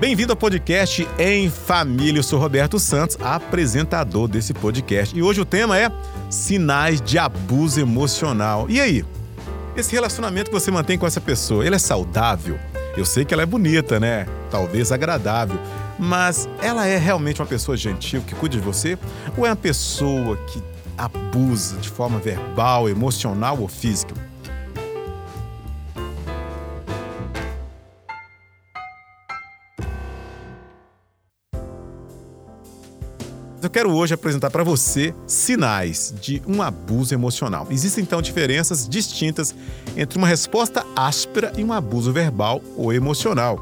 Bem-vindo ao podcast Em Família. Eu sou Roberto Santos, apresentador desse podcast. E hoje o tema é sinais de abuso emocional. E aí? Esse relacionamento que você mantém com essa pessoa, ele é saudável? Eu sei que ela é bonita, né? Talvez agradável, mas ela é realmente uma pessoa gentil que cuida de você? Ou é uma pessoa que abusa de forma verbal, emocional ou física? Eu quero hoje apresentar para você sinais de um abuso emocional. Existem então diferenças distintas entre uma resposta áspera e um abuso verbal ou emocional.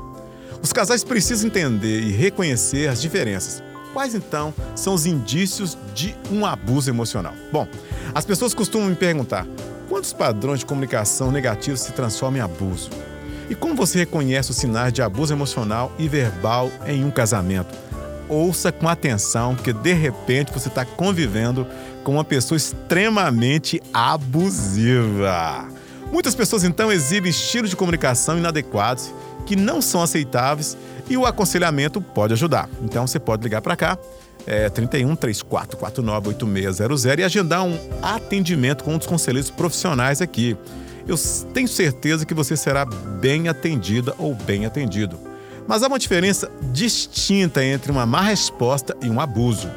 Os casais precisam entender e reconhecer as diferenças. Quais então são os indícios de um abuso emocional? Bom, as pessoas costumam me perguntar: quantos padrões de comunicação negativos se transformam em abuso? E como você reconhece os sinais de abuso emocional e verbal em um casamento? Ouça com atenção, porque de repente você está convivendo com uma pessoa extremamente abusiva. Muitas pessoas então exibem estilos de comunicação inadequados que não são aceitáveis e o aconselhamento pode ajudar. Então você pode ligar para cá, é, 31 34 49 8600 e agendar um atendimento com um dos conselheiros profissionais aqui. Eu tenho certeza que você será bem atendida ou bem atendido. Mas há uma diferença distinta entre uma má resposta e um abuso.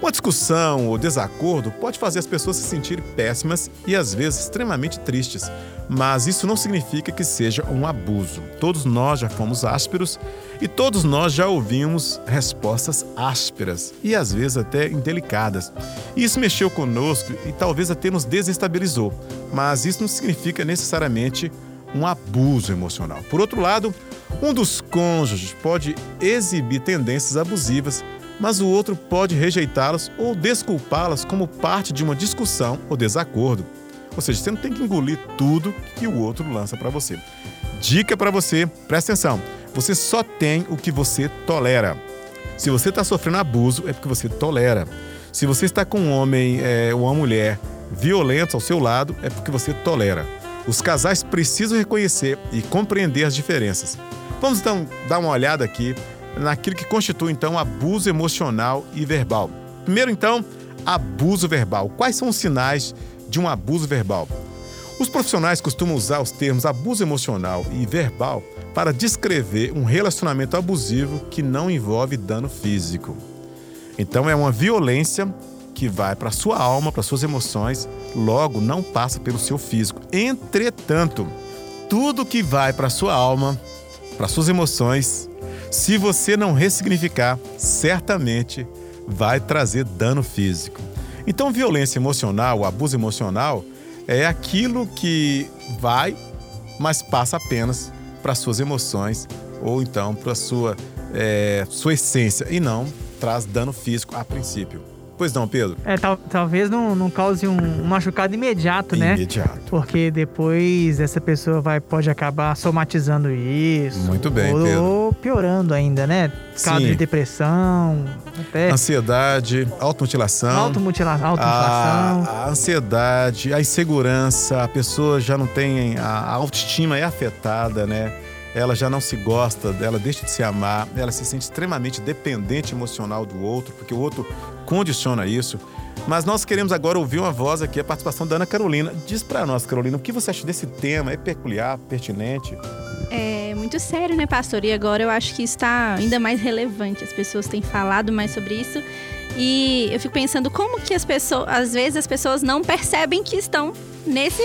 Uma discussão ou desacordo pode fazer as pessoas se sentirem péssimas e às vezes extremamente tristes, mas isso não significa que seja um abuso. Todos nós já fomos ásperos e todos nós já ouvimos respostas ásperas e às vezes até indelicadas. Isso mexeu conosco e talvez até nos desestabilizou, mas isso não significa necessariamente um abuso emocional. Por outro lado, um dos cônjuges pode exibir tendências abusivas, mas o outro pode rejeitá-las ou desculpá-las como parte de uma discussão ou desacordo. Ou seja, você não tem que engolir tudo que o outro lança para você. Dica para você, presta atenção: você só tem o que você tolera. Se você está sofrendo abuso, é porque você tolera. Se você está com um homem é, ou uma mulher violentos ao seu lado, é porque você tolera. Os casais precisam reconhecer e compreender as diferenças. Vamos então dar uma olhada aqui naquilo que constitui então abuso emocional e verbal. Primeiro então, abuso verbal. Quais são os sinais de um abuso verbal? Os profissionais costumam usar os termos abuso emocional e verbal para descrever um relacionamento abusivo que não envolve dano físico. Então é uma violência que vai para sua alma, para suas emoções, logo não passa pelo seu físico. Entretanto, tudo que vai para sua alma para suas emoções, se você não ressignificar, certamente vai trazer dano físico. Então, violência emocional, abuso emocional, é aquilo que vai, mas passa apenas para suas emoções ou então para sua é, sua essência e não traz dano físico a princípio. Pois não, Pedro? É, tal, talvez não, não cause um, um machucado imediato, imediato, né? Imediato. Porque depois essa pessoa vai, pode acabar somatizando isso. Muito bem, ou, Pedro. Ou piorando ainda, né? Caso de depressão, até. Ansiedade, automutilação. Automutila automutilação. A, a ansiedade, a insegurança, a pessoa já não tem. A autoestima é afetada, né? Ela já não se gosta, ela deixa de se amar, ela se sente extremamente dependente emocional do outro, porque o outro condiciona isso. Mas nós queremos agora ouvir uma voz aqui, a participação da Ana Carolina. Diz para nós, Carolina, o que você acha desse tema? É peculiar, pertinente? É muito sério, né, pastor? E agora eu acho que está ainda mais relevante. As pessoas têm falado mais sobre isso. E eu fico pensando como que as pessoas, às vezes as pessoas não percebem que estão nesse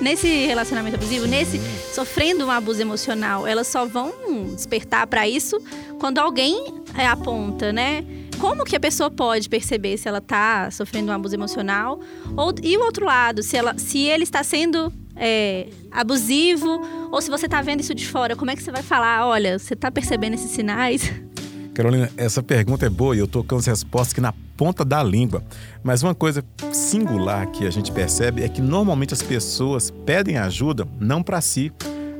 nesse relacionamento abusivo, nesse sofrendo um abuso emocional, elas só vão despertar para isso quando alguém é, aponta, né? Como que a pessoa pode perceber se ela está sofrendo um abuso emocional? Ou, e o outro lado, se, ela, se ele está sendo é, abusivo, ou se você está vendo isso de fora, como é que você vai falar? Olha, você está percebendo esses sinais? Carolina, essa pergunta é boa e eu estou com as respostas aqui na ponta da língua. Mas uma coisa singular que a gente percebe é que normalmente as pessoas pedem ajuda não para si,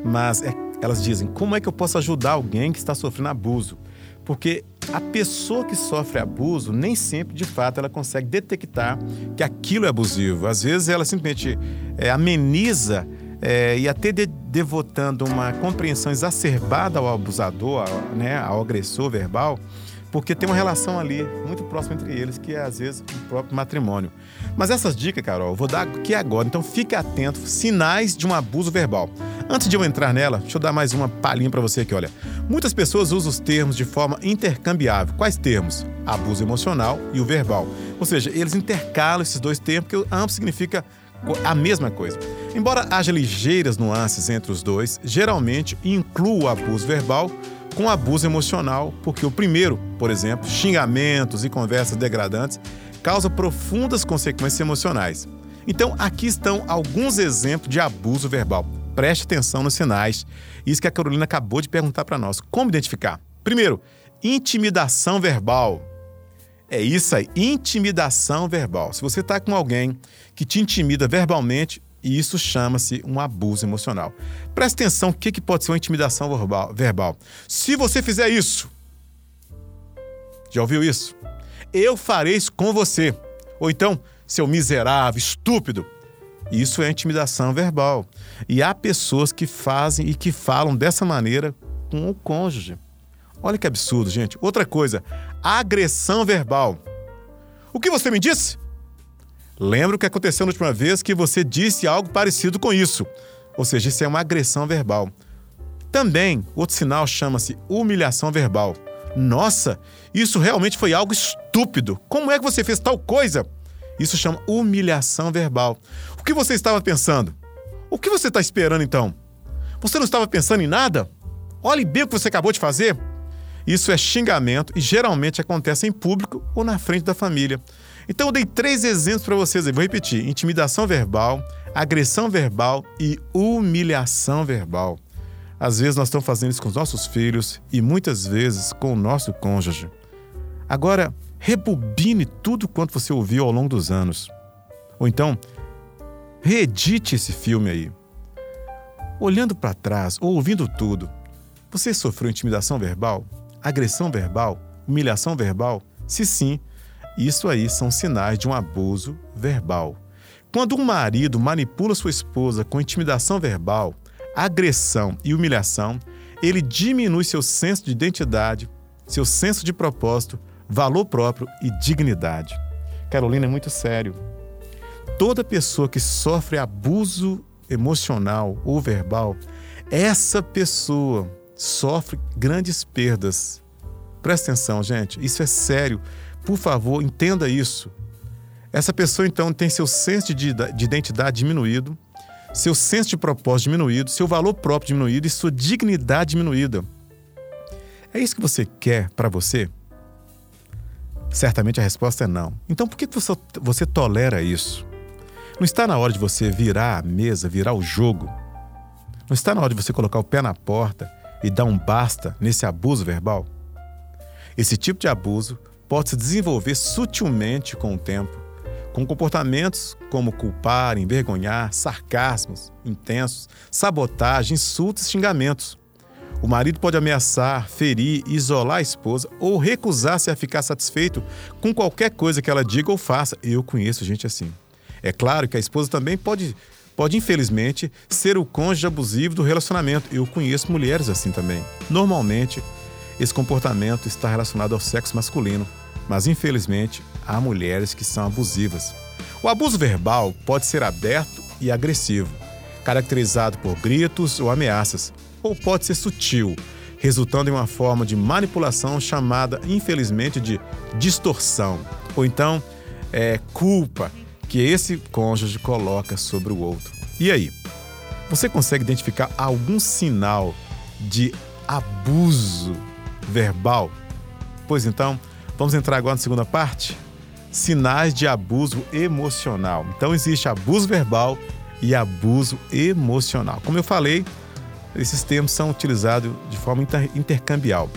mas é, elas dizem: como é que eu posso ajudar alguém que está sofrendo abuso? Porque a pessoa que sofre abuso nem sempre, de fato, ela consegue detectar que aquilo é abusivo. Às vezes ela simplesmente é, ameniza é, e até de, devotando uma compreensão exacerbada ao abusador, ao, né, ao agressor verbal, porque tem uma relação ali muito próxima entre eles, que é às vezes o próprio matrimônio. Mas essas dicas, Carol, eu vou dar aqui agora, então fique atento, sinais de um abuso verbal. Antes de eu entrar nela, deixa eu dar mais uma palhinha para você aqui, olha. Muitas pessoas usam os termos de forma intercambiável. Quais termos? Abuso emocional e o verbal. Ou seja, eles intercalam esses dois termos, que ambos significam a mesma coisa. Embora haja ligeiras nuances entre os dois, geralmente inclui o abuso verbal com abuso emocional, porque o primeiro, por exemplo, xingamentos e conversas degradantes, causa profundas consequências emocionais. Então, aqui estão alguns exemplos de abuso verbal. Preste atenção nos sinais. Isso que a Carolina acabou de perguntar para nós. Como identificar? Primeiro, intimidação verbal. É isso aí, intimidação verbal. Se você está com alguém que te intimida verbalmente, e isso chama-se um abuso emocional. Preste atenção o que, que pode ser uma intimidação verbal. Se você fizer isso, já ouviu isso? Eu farei isso com você. Ou então, seu miserável, estúpido. Isso é intimidação verbal. E há pessoas que fazem e que falam dessa maneira com o cônjuge. Olha que absurdo, gente. Outra coisa, agressão verbal. O que você me disse? Lembra o que aconteceu na última vez que você disse algo parecido com isso. Ou seja, isso é uma agressão verbal. Também, outro sinal chama-se humilhação verbal. Nossa, isso realmente foi algo estúpido. Como é que você fez tal coisa? Isso chama humilhação verbal. O que você estava pensando? O que você está esperando então? Você não estava pensando em nada? Olhe bem o que você acabou de fazer. Isso é xingamento e geralmente acontece em público ou na frente da família. Então eu dei três exemplos para vocês e vou repetir: intimidação verbal, agressão verbal e humilhação verbal. Às vezes nós estamos fazendo isso com os nossos filhos e muitas vezes com o nosso cônjuge. Agora, rebobine tudo quanto você ouviu ao longo dos anos. Ou então, reedite esse filme aí. Olhando para trás ou ouvindo tudo, você sofreu intimidação verbal, agressão verbal, humilhação verbal? Se sim, isso aí são sinais de um abuso verbal. Quando um marido manipula sua esposa com intimidação verbal, agressão e humilhação, ele diminui seu senso de identidade, seu senso de propósito, valor próprio e dignidade. Carolina, é muito sério. Toda pessoa que sofre abuso emocional ou verbal, essa pessoa sofre grandes perdas. Presta atenção, gente, isso é sério. Por favor, entenda isso. Essa pessoa, então, tem seu senso de, de identidade diminuído, seu senso de propósito diminuído, seu valor próprio diminuído e sua dignidade diminuída. É isso que você quer para você? Certamente a resposta é não. Então por que você, você tolera isso? Não está na hora de você virar a mesa, virar o jogo? Não está na hora de você colocar o pé na porta e dar um basta nesse abuso verbal? Esse tipo de abuso pode se desenvolver sutilmente com o tempo, com comportamentos como culpar, envergonhar, sarcasmos intensos, sabotagem, insultos e xingamentos. O marido pode ameaçar, ferir, isolar a esposa ou recusar-se a ficar satisfeito com qualquer coisa que ela diga ou faça. Eu conheço gente assim. É claro que a esposa também pode, pode infelizmente, ser o cônjuge abusivo do relacionamento. Eu conheço mulheres assim também. Normalmente, esse comportamento está relacionado ao sexo masculino, mas infelizmente há mulheres que são abusivas. O abuso verbal pode ser aberto e agressivo, caracterizado por gritos ou ameaças, ou pode ser sutil, resultando em uma forma de manipulação chamada, infelizmente, de distorção, ou então é, culpa que esse cônjuge coloca sobre o outro. E aí? Você consegue identificar algum sinal de abuso verbal? Pois então, vamos entrar agora na segunda parte? Sinais de abuso emocional. Então, existe abuso verbal e abuso emocional. Como eu falei, esses termos são utilizados de forma inter intercambial.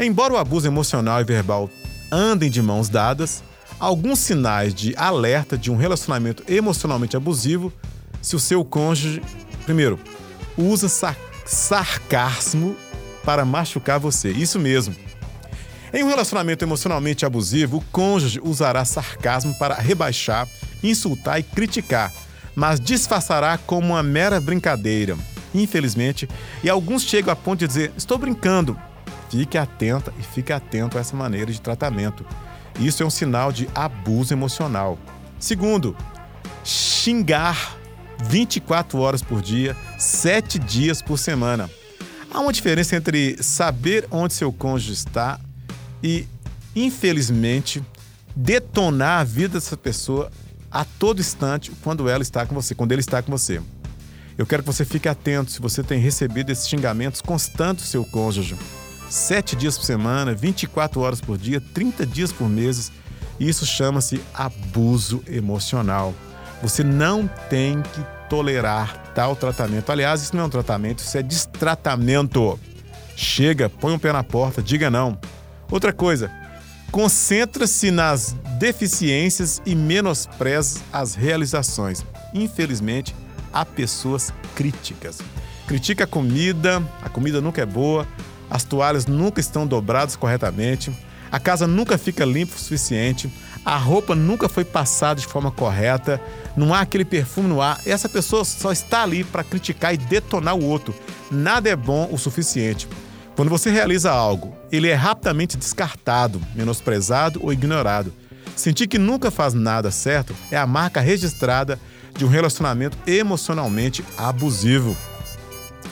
Embora o abuso emocional e verbal andem de mãos dadas, alguns sinais de alerta de um relacionamento emocionalmente abusivo se o seu cônjuge, primeiro, usa sarcasmo para machucar você. Isso mesmo. Em um relacionamento emocionalmente abusivo, o cônjuge usará sarcasmo para rebaixar, insultar e criticar, mas disfarçará como uma mera brincadeira. Infelizmente, e alguns chegam a ponto de dizer: estou brincando. Fique atenta e fique atento a essa maneira de tratamento. Isso é um sinal de abuso emocional. Segundo, xingar 24 horas por dia, 7 dias por semana. Há uma diferença entre saber onde seu cônjuge está e, infelizmente, detonar a vida dessa pessoa a todo instante quando ela está com você, quando ele está com você. Eu quero que você fique atento se você tem recebido esses xingamentos constantes do seu cônjuge. Sete dias por semana, 24 horas por dia, 30 dias por mês. Isso chama-se abuso emocional. Você não tem que tolerar tal tratamento. Aliás, isso não é um tratamento, isso é destratamento. Chega, põe um pé na porta, diga não. Outra coisa, concentra-se nas deficiências e menospreza as realizações. Infelizmente, há pessoas críticas. Critica a comida, a comida nunca é boa, as toalhas nunca estão dobradas corretamente, a casa nunca fica limpa o suficiente, a roupa nunca foi passada de forma correta, não há aquele perfume no ar. Essa pessoa só está ali para criticar e detonar o outro. Nada é bom o suficiente. Quando você realiza algo, ele é rapidamente descartado, menosprezado ou ignorado. Sentir que nunca faz nada certo é a marca registrada de um relacionamento emocionalmente abusivo.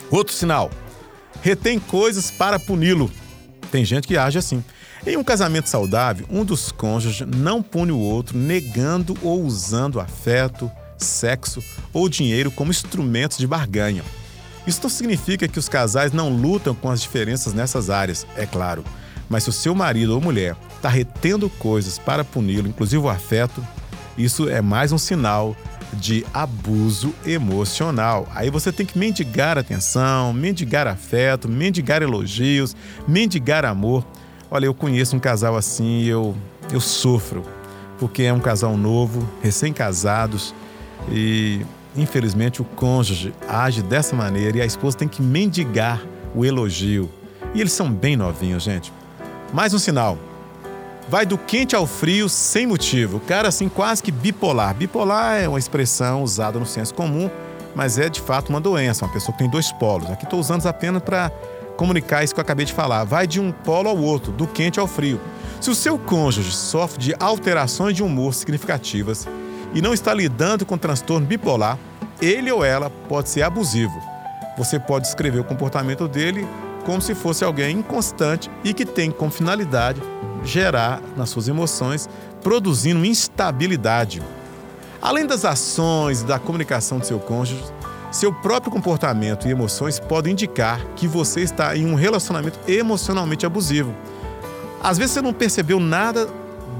Outro sinal: retém coisas para puni-lo. Tem gente que age assim. Em um casamento saudável, um dos cônjuges não pune o outro negando ou usando afeto, sexo ou dinheiro como instrumentos de barganha. Isso não significa que os casais não lutam com as diferenças nessas áreas, é claro. Mas se o seu marido ou mulher está retendo coisas para puni-lo, inclusive o afeto, isso é mais um sinal de abuso emocional. Aí você tem que mendigar atenção, mendigar afeto, mendigar elogios, mendigar amor. Olha, eu conheço um casal assim e eu, eu sofro, porque é um casal novo, recém-casados e infelizmente o cônjuge age dessa maneira e a esposa tem que mendigar o elogio. E eles são bem novinhos, gente. Mais um sinal vai do quente ao frio sem motivo. Cara, assim, quase que bipolar. Bipolar é uma expressão usada no senso comum, mas é de fato uma doença, uma pessoa que tem dois polos. Aqui estou usando apenas para comunicar isso que eu acabei de falar. Vai de um polo ao outro, do quente ao frio. Se o seu cônjuge sofre de alterações de humor significativas e não está lidando com transtorno bipolar, ele ou ela pode ser abusivo. Você pode descrever o comportamento dele como se fosse alguém inconstante e que tem como finalidade gerar nas suas emoções, produzindo instabilidade. Além das ações e da comunicação do seu cônjuge, seu próprio comportamento e emoções podem indicar que você está em um relacionamento emocionalmente abusivo. Às vezes você não percebeu nada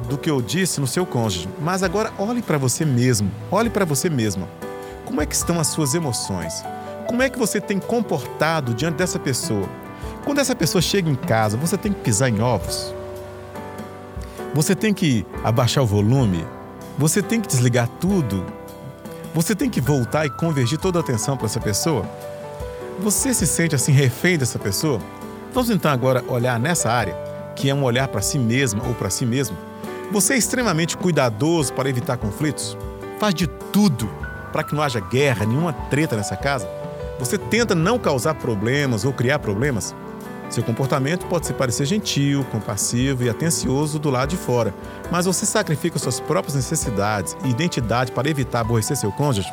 do que eu disse no seu cônjuge, mas agora olhe para você mesmo, olhe para você mesma. Como é que estão as suas emoções? Como é que você tem comportado diante dessa pessoa? Quando essa pessoa chega em casa, você tem que pisar em ovos? Você tem que abaixar o volume, você tem que desligar tudo, você tem que voltar e convergir toda a atenção para essa pessoa. Você se sente assim refém dessa pessoa? Vamos então agora olhar nessa área, que é um olhar para si mesma ou para si mesmo. Você é extremamente cuidadoso para evitar conflitos? Faz de tudo para que não haja guerra, nenhuma treta nessa casa? Você tenta não causar problemas ou criar problemas? Seu comportamento pode se parecer gentil, compassivo e atencioso do lado de fora, mas você sacrifica suas próprias necessidades e identidade para evitar aborrecer seu cônjuge?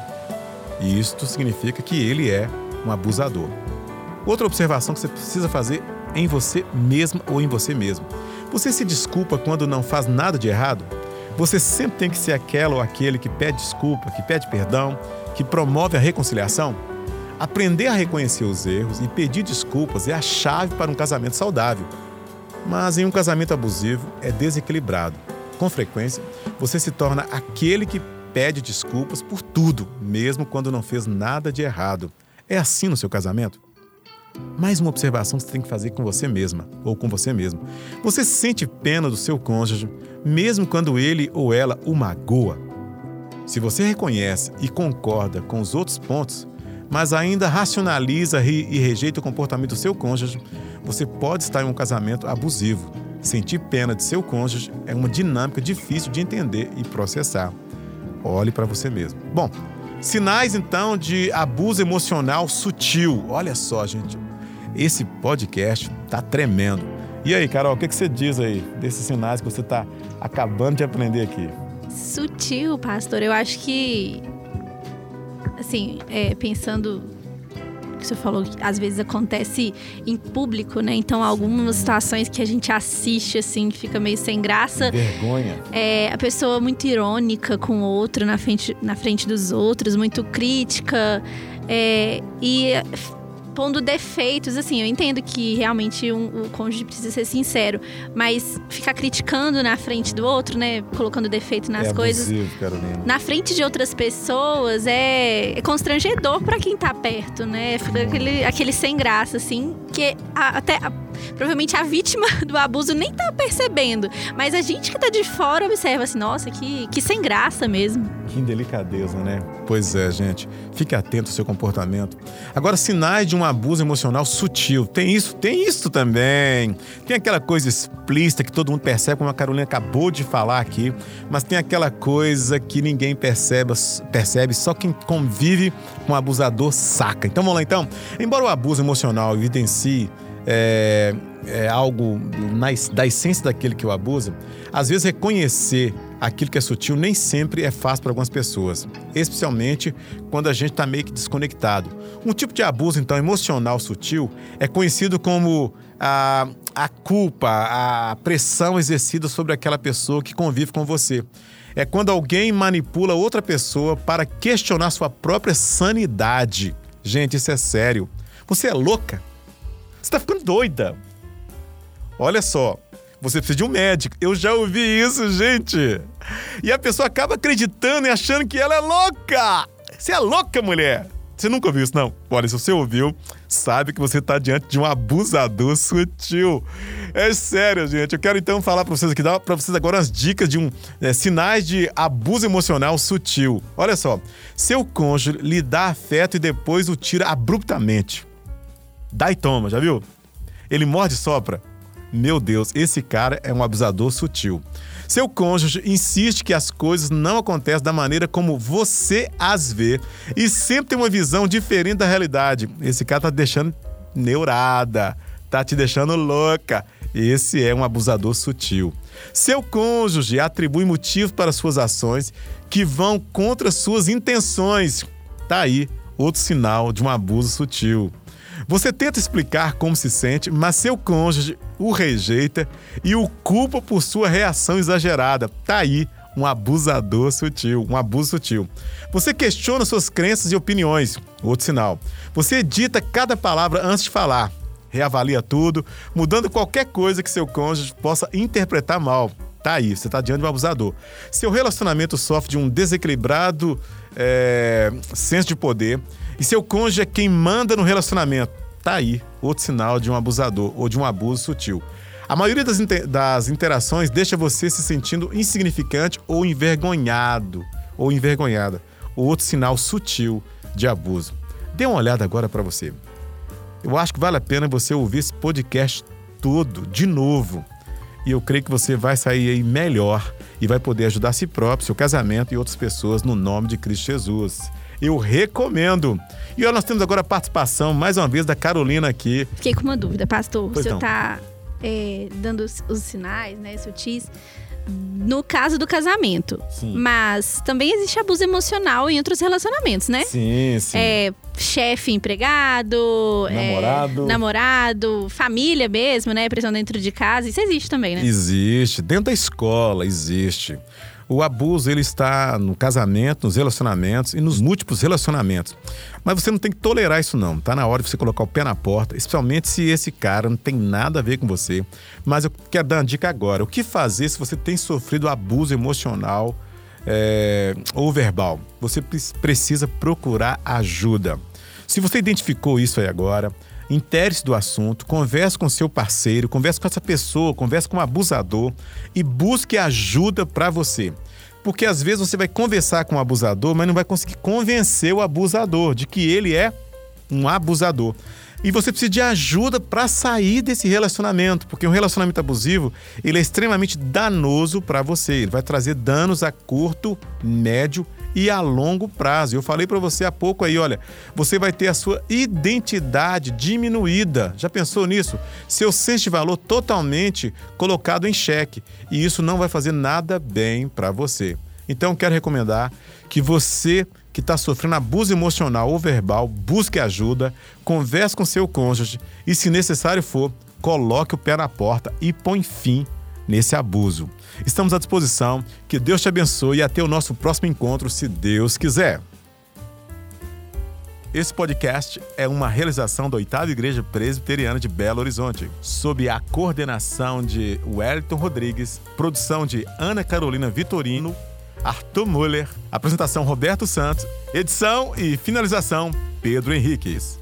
E isto significa que ele é um abusador. Outra observação que você precisa fazer em você mesmo ou em você mesmo. Você se desculpa quando não faz nada de errado? Você sempre tem que ser aquela ou aquele que pede desculpa, que pede perdão, que promove a reconciliação? Aprender a reconhecer os erros e pedir desculpas é a chave para um casamento saudável. Mas em um casamento abusivo é desequilibrado. Com frequência, você se torna aquele que pede desculpas por tudo, mesmo quando não fez nada de errado. É assim no seu casamento? Mais uma observação que você tem que fazer com você mesma ou com você mesmo. Você sente pena do seu cônjuge, mesmo quando ele ou ela o magoa? Se você reconhece e concorda com os outros pontos, mas ainda racionaliza e rejeita o comportamento do seu cônjuge, você pode estar em um casamento abusivo. Sentir pena de seu cônjuge é uma dinâmica difícil de entender e processar. Olhe para você mesmo. Bom, Sinais, então, de abuso emocional sutil. Olha só, gente. Esse podcast tá tremendo. E aí, Carol, o que, você diz aí desses sinais que você está acabando de aprender aqui? Sutil, pastor. Eu acho que, assim, é, pensando que você falou que às vezes acontece em público, né? Então, algumas situações que a gente assiste, assim, fica meio sem graça. Vergonha. É, a pessoa muito irônica com o outro na frente, na frente dos outros, muito crítica. É, e pondo defeitos, assim, eu entendo que realmente um, o cônjuge precisa ser sincero, mas ficar criticando na frente do outro, né, colocando defeito nas é coisas, abusivo, Carolina. na frente de outras pessoas é, é constrangedor para quem tá perto, né? Fica aquele, aquele sem graça, assim, que a, até a, provavelmente a vítima do abuso nem tá percebendo, mas a gente que tá de fora observa assim, nossa, que, que sem graça mesmo. Que delicadeza, né? Pois é, gente. Fique atento ao seu comportamento. Agora, sinais de um abuso emocional sutil. Tem isso? Tem isso também. Tem aquela coisa explícita que todo mundo percebe, como a Carolina acabou de falar aqui, mas tem aquela coisa que ninguém percebe, percebe só quem convive com o abusador saca. Então vamos lá então. Embora o abuso emocional evidencie é, é algo na, da essência daquele que o abusa, às vezes reconhecer aquilo que é sutil nem sempre é fácil para algumas pessoas, especialmente quando a gente está meio que desconectado. Um tipo de abuso, então, emocional sutil é conhecido como a, a culpa, a pressão exercida sobre aquela pessoa que convive com você. É quando alguém manipula outra pessoa para questionar sua própria sanidade. Gente, isso é sério. Você é louca? Está ficando doida. Olha só, você precisa de um médico. Eu já ouvi isso, gente. E a pessoa acaba acreditando e achando que ela é louca. Você é louca, mulher. Você nunca ouviu isso, não? Olha, se você ouviu, sabe que você está diante de um abusador sutil. É sério, gente. Eu quero então falar para vocês aqui, dar para vocês agora as dicas de um é, sinais de abuso emocional sutil. Olha só, seu cônjuge lhe dá afeto e depois o tira abruptamente. Dá e toma, já viu? Ele morde e sopra. Meu Deus, esse cara é um abusador sutil. Seu cônjuge insiste que as coisas não acontecem da maneira como você as vê e sempre tem uma visão diferente da realidade. Esse cara tá te deixando neurada, tá te deixando louca. Esse é um abusador sutil. Seu cônjuge atribui motivos para suas ações que vão contra suas intenções. Tá aí outro sinal de um abuso sutil. Você tenta explicar como se sente, mas seu cônjuge o rejeita e o culpa por sua reação exagerada. Tá aí um abusador sutil, um abuso sutil. Você questiona suas crenças e opiniões. Outro sinal. Você edita cada palavra antes de falar. Reavalia tudo, mudando qualquer coisa que seu cônjuge possa interpretar mal. Tá aí, você está diante de um abusador. Seu relacionamento sofre de um desequilibrado é, senso de poder e seu cônjuge é quem manda no relacionamento. Tá aí, outro sinal de um abusador ou de um abuso sutil. A maioria das, inter das interações deixa você se sentindo insignificante ou envergonhado ou envergonhada. Outro sinal sutil de abuso. Dê uma olhada agora para você. Eu acho que vale a pena você ouvir esse podcast todo de novo. E eu creio que você vai sair aí melhor e vai poder ajudar a si próprio, seu casamento e outras pessoas no nome de Cristo Jesus eu recomendo. E nós temos agora a participação, mais uma vez, da Carolina aqui. Fiquei com uma dúvida, pastor. Pois o senhor está é, dando os, os, sinais, né, sutis, no caso do casamento. Sim. Mas também existe abuso emocional em outros relacionamentos, né? Sim, sim. É, chefe, empregado, namorado. É, namorado, família mesmo, né? Pressão dentro de casa. Isso existe também, né? Existe. Dentro da escola, existe. O abuso ele está no casamento, nos relacionamentos e nos múltiplos relacionamentos. Mas você não tem que tolerar isso não. Tá na hora de você colocar o pé na porta, especialmente se esse cara não tem nada a ver com você. Mas eu quero dar uma dica agora. O que fazer se você tem sofrido abuso emocional é, ou verbal? Você precisa procurar ajuda. Se você identificou isso aí agora, Intere-se do assunto, converse com seu parceiro, converse com essa pessoa, converse com o um abusador e busque ajuda para você. Porque às vezes você vai conversar com o abusador, mas não vai conseguir convencer o abusador de que ele é um abusador. E você precisa de ajuda para sair desse relacionamento, porque um relacionamento abusivo, ele é extremamente danoso para você. Ele vai trazer danos a curto, médio e a longo prazo. Eu falei para você há pouco aí, olha, você vai ter a sua identidade diminuída. Já pensou nisso? Seu senso de valor totalmente colocado em xeque, e isso não vai fazer nada bem para você. Então, quero recomendar que você que está sofrendo abuso emocional ou verbal, busque ajuda, converse com seu cônjuge e, se necessário for, coloque o pé na porta e põe fim nesse abuso. Estamos à disposição. Que Deus te abençoe e até o nosso próximo encontro, se Deus quiser. Esse podcast é uma realização da Oitava Igreja Presbiteriana de Belo Horizonte, sob a coordenação de Wellington Rodrigues, produção de Ana Carolina Vitorino, Arthur Muller, apresentação Roberto Santos, edição e finalização Pedro Henriques.